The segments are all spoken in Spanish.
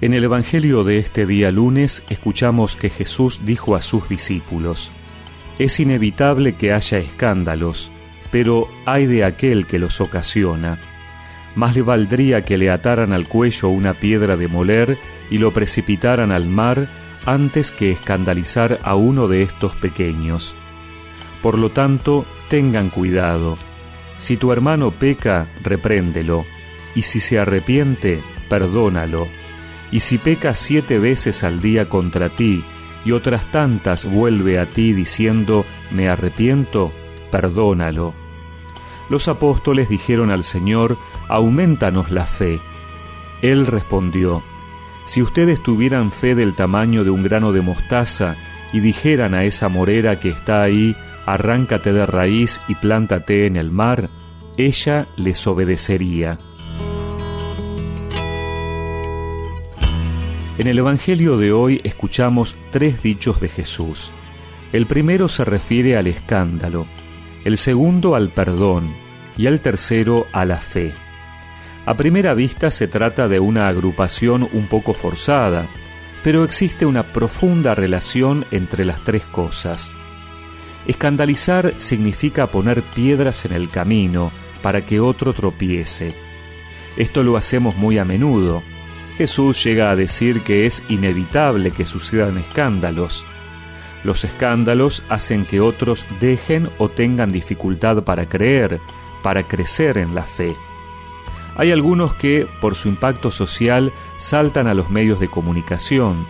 En el Evangelio de este día lunes escuchamos que Jesús dijo a sus discípulos, Es inevitable que haya escándalos, pero hay de aquel que los ocasiona. Más le valdría que le ataran al cuello una piedra de moler y lo precipitaran al mar antes que escandalizar a uno de estos pequeños. Por lo tanto, tengan cuidado. Si tu hermano peca, repréndelo, y si se arrepiente, perdónalo y si peca siete veces al día contra ti, y otras tantas vuelve a ti diciendo, me arrepiento, perdónalo. Los apóstoles dijeron al Señor, aumentanos la fe. Él respondió, si ustedes tuvieran fe del tamaño de un grano de mostaza, y dijeran a esa morera que está ahí, arráncate de raíz y plántate en el mar, ella les obedecería. En el Evangelio de hoy escuchamos tres dichos de Jesús. El primero se refiere al escándalo, el segundo al perdón y el tercero a la fe. A primera vista se trata de una agrupación un poco forzada, pero existe una profunda relación entre las tres cosas. Escandalizar significa poner piedras en el camino para que otro tropiece. Esto lo hacemos muy a menudo, Jesús llega a decir que es inevitable que sucedan escándalos. Los escándalos hacen que otros dejen o tengan dificultad para creer, para crecer en la fe. Hay algunos que, por su impacto social, saltan a los medios de comunicación,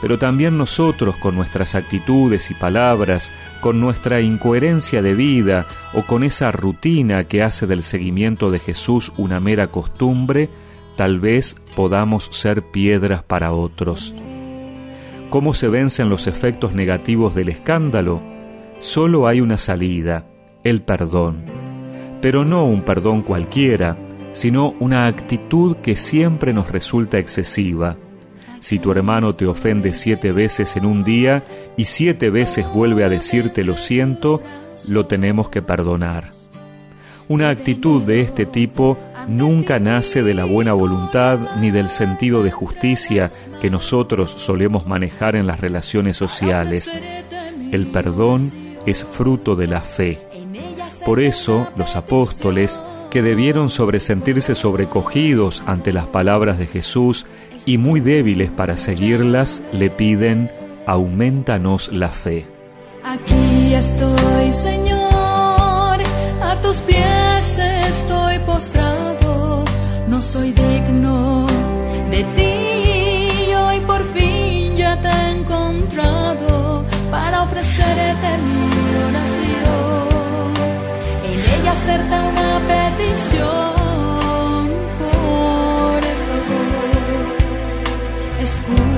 pero también nosotros con nuestras actitudes y palabras, con nuestra incoherencia de vida o con esa rutina que hace del seguimiento de Jesús una mera costumbre, tal vez podamos ser piedras para otros. ¿Cómo se vencen los efectos negativos del escándalo? Solo hay una salida, el perdón. Pero no un perdón cualquiera, sino una actitud que siempre nos resulta excesiva. Si tu hermano te ofende siete veces en un día y siete veces vuelve a decirte lo siento, lo tenemos que perdonar. Una actitud de este tipo nunca nace de la buena voluntad ni del sentido de justicia que nosotros solemos manejar en las relaciones sociales. El perdón es fruto de la fe. Por eso los apóstoles, que debieron sobresentirse sobrecogidos ante las palabras de Jesús y muy débiles para seguirlas, le piden, aumentanos la fe. Aquí estoy, Señor, a tus pies estoy postrado no soy digno de ti. Hoy por fin ya te he encontrado para ofrecerte mi oración. En ella hacerte una petición, por favor. Escúchame.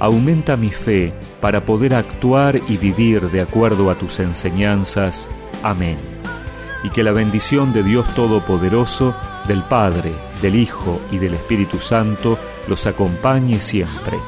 aumenta mi fe para poder actuar y vivir de acuerdo a tus enseñanzas. Amén. Y que la bendición de Dios Todopoderoso, del Padre, del Hijo y del Espíritu Santo los acompañe siempre